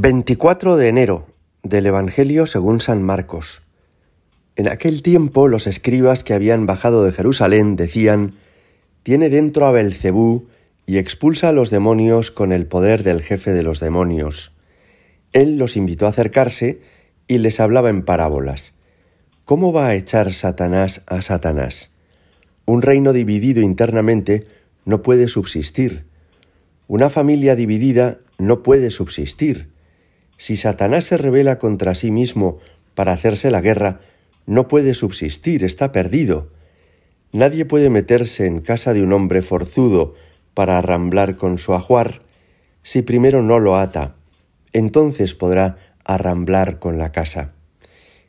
24 de enero del Evangelio según San Marcos. En aquel tiempo los escribas que habían bajado de Jerusalén decían, Tiene dentro a Belcebú y expulsa a los demonios con el poder del jefe de los demonios. Él los invitó a acercarse y les hablaba en parábolas. ¿Cómo va a echar Satanás a Satanás? Un reino dividido internamente no puede subsistir. Una familia dividida no puede subsistir si Satanás se revela contra sí mismo para hacerse la guerra, no puede subsistir, está perdido. Nadie puede meterse en casa de un hombre forzudo para arramblar con su ajuar si primero no lo ata. Entonces podrá arramblar con la casa.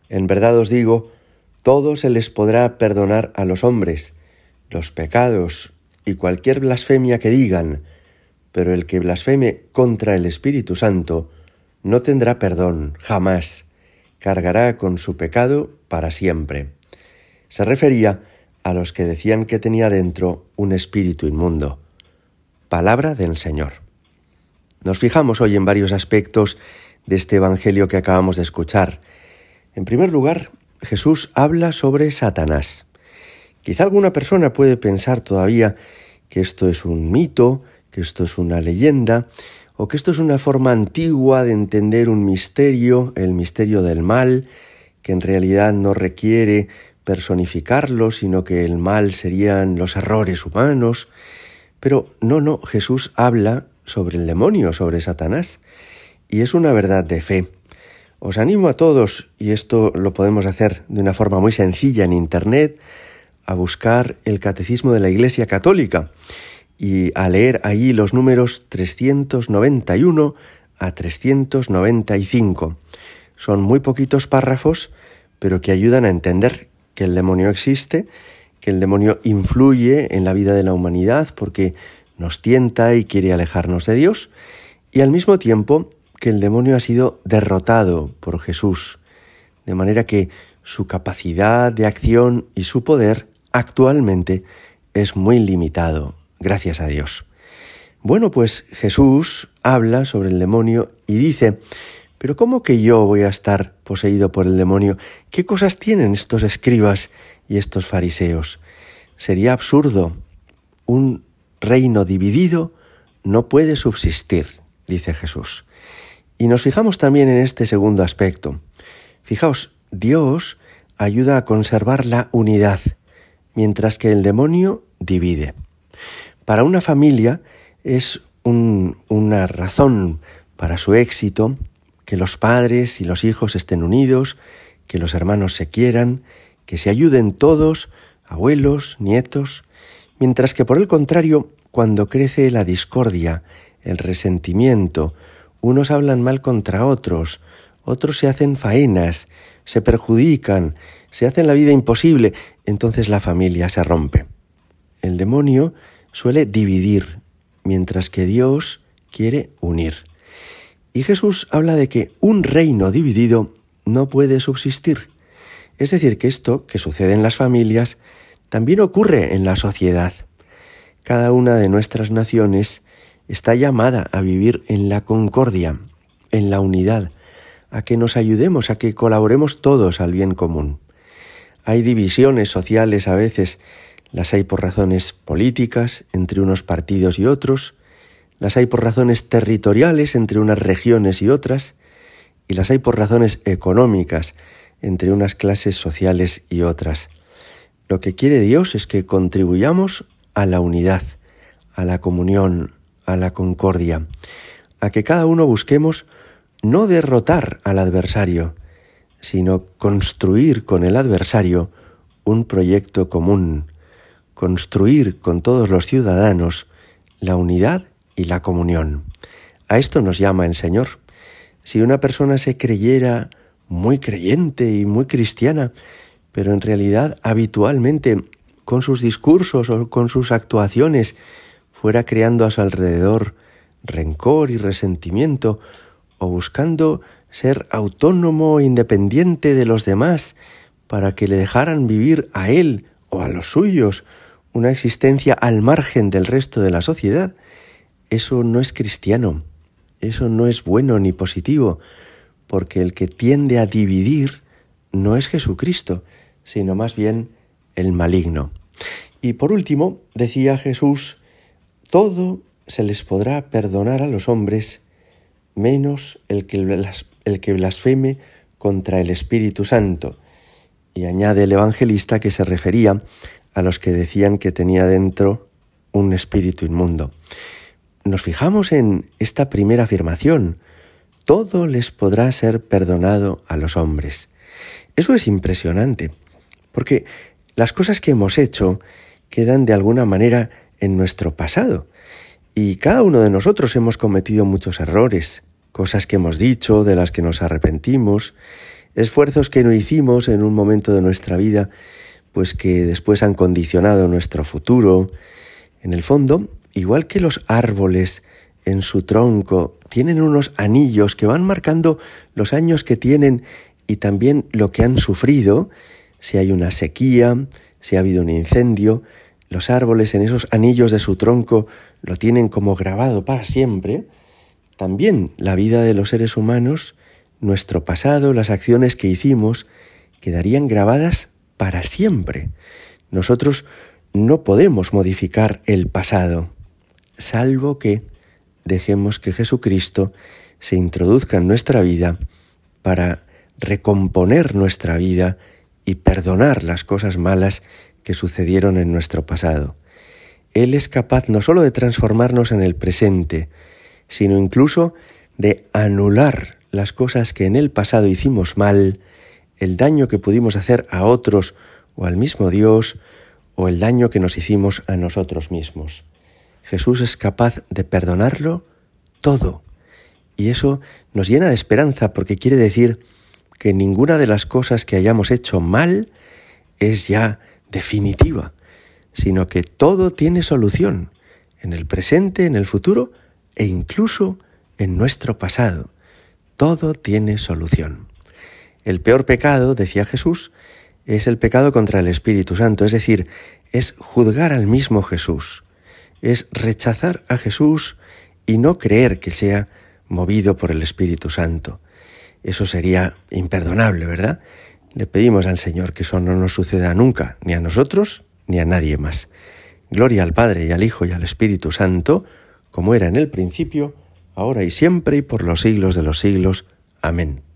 En verdad os digo, todo se les podrá perdonar a los hombres, los pecados y cualquier blasfemia que digan, pero el que blasfeme contra el Espíritu Santo no tendrá perdón jamás, cargará con su pecado para siempre. Se refería a los que decían que tenía dentro un espíritu inmundo. Palabra del Señor. Nos fijamos hoy en varios aspectos de este Evangelio que acabamos de escuchar. En primer lugar, Jesús habla sobre Satanás. Quizá alguna persona puede pensar todavía que esto es un mito, que esto es una leyenda, o que esto es una forma antigua de entender un misterio, el misterio del mal, que en realidad no requiere personificarlo, sino que el mal serían los errores humanos. Pero no, no, Jesús habla sobre el demonio, sobre Satanás, y es una verdad de fe. Os animo a todos, y esto lo podemos hacer de una forma muy sencilla en Internet, a buscar el Catecismo de la Iglesia Católica y a leer allí los números 391 a 395. Son muy poquitos párrafos, pero que ayudan a entender que el demonio existe, que el demonio influye en la vida de la humanidad porque nos tienta y quiere alejarnos de Dios, y al mismo tiempo que el demonio ha sido derrotado por Jesús, de manera que su capacidad de acción y su poder actualmente es muy limitado, Gracias a Dios. Bueno, pues Jesús habla sobre el demonio y dice, pero ¿cómo que yo voy a estar poseído por el demonio? ¿Qué cosas tienen estos escribas y estos fariseos? Sería absurdo. Un reino dividido no puede subsistir, dice Jesús. Y nos fijamos también en este segundo aspecto. Fijaos, Dios ayuda a conservar la unidad, mientras que el demonio divide. Para una familia es una razón para su éxito que los padres y los hijos estén unidos, que los hermanos se quieran, que se ayuden todos, abuelos, nietos, mientras que por el contrario, cuando crece la discordia, el resentimiento, unos hablan mal contra otros, otros se hacen faenas, se perjudican, se hacen la vida imposible, entonces la familia se rompe. El demonio suele dividir, mientras que Dios quiere unir. Y Jesús habla de que un reino dividido no puede subsistir. Es decir, que esto que sucede en las familias también ocurre en la sociedad. Cada una de nuestras naciones está llamada a vivir en la concordia, en la unidad, a que nos ayudemos, a que colaboremos todos al bien común. Hay divisiones sociales a veces las hay por razones políticas entre unos partidos y otros, las hay por razones territoriales entre unas regiones y otras, y las hay por razones económicas entre unas clases sociales y otras. Lo que quiere Dios es que contribuyamos a la unidad, a la comunión, a la concordia, a que cada uno busquemos no derrotar al adversario, sino construir con el adversario un proyecto común, construir con todos los ciudadanos la unidad y la comunión. A esto nos llama el Señor. Si una persona se creyera muy creyente y muy cristiana, pero en realidad habitualmente con sus discursos o con sus actuaciones fuera creando a su alrededor rencor y resentimiento o buscando ser autónomo e independiente de los demás para que le dejaran vivir a él o a los suyos una existencia al margen del resto de la sociedad, eso no es cristiano. Eso no es bueno ni positivo, porque el que tiende a dividir no es Jesucristo, sino más bien el maligno. Y por último, decía Jesús, todo se les podrá perdonar a los hombres, menos el que, el que blasfeme contra el Espíritu Santo. Y añade el evangelista que se refería a los que decían que tenía dentro un espíritu inmundo. Nos fijamos en esta primera afirmación, todo les podrá ser perdonado a los hombres. Eso es impresionante, porque las cosas que hemos hecho quedan de alguna manera en nuestro pasado. Y cada uno de nosotros hemos cometido muchos errores, cosas que hemos dicho, de las que nos arrepentimos, esfuerzos que no hicimos en un momento de nuestra vida, pues que después han condicionado nuestro futuro. En el fondo, igual que los árboles en su tronco tienen unos anillos que van marcando los años que tienen y también lo que han sufrido, si hay una sequía, si ha habido un incendio, los árboles en esos anillos de su tronco lo tienen como grabado para siempre, también la vida de los seres humanos, nuestro pasado, las acciones que hicimos, quedarían grabadas para siempre. Nosotros no podemos modificar el pasado, salvo que dejemos que Jesucristo se introduzca en nuestra vida para recomponer nuestra vida y perdonar las cosas malas que sucedieron en nuestro pasado. Él es capaz no sólo de transformarnos en el presente, sino incluso de anular las cosas que en el pasado hicimos mal, el daño que pudimos hacer a otros o al mismo Dios, o el daño que nos hicimos a nosotros mismos. Jesús es capaz de perdonarlo todo. Y eso nos llena de esperanza porque quiere decir que ninguna de las cosas que hayamos hecho mal es ya definitiva, sino que todo tiene solución en el presente, en el futuro e incluso en nuestro pasado. Todo tiene solución. El peor pecado, decía Jesús, es el pecado contra el Espíritu Santo, es decir, es juzgar al mismo Jesús, es rechazar a Jesús y no creer que sea movido por el Espíritu Santo. Eso sería imperdonable, ¿verdad? Le pedimos al Señor que eso no nos suceda nunca, ni a nosotros ni a nadie más. Gloria al Padre y al Hijo y al Espíritu Santo, como era en el principio, ahora y siempre y por los siglos de los siglos. Amén.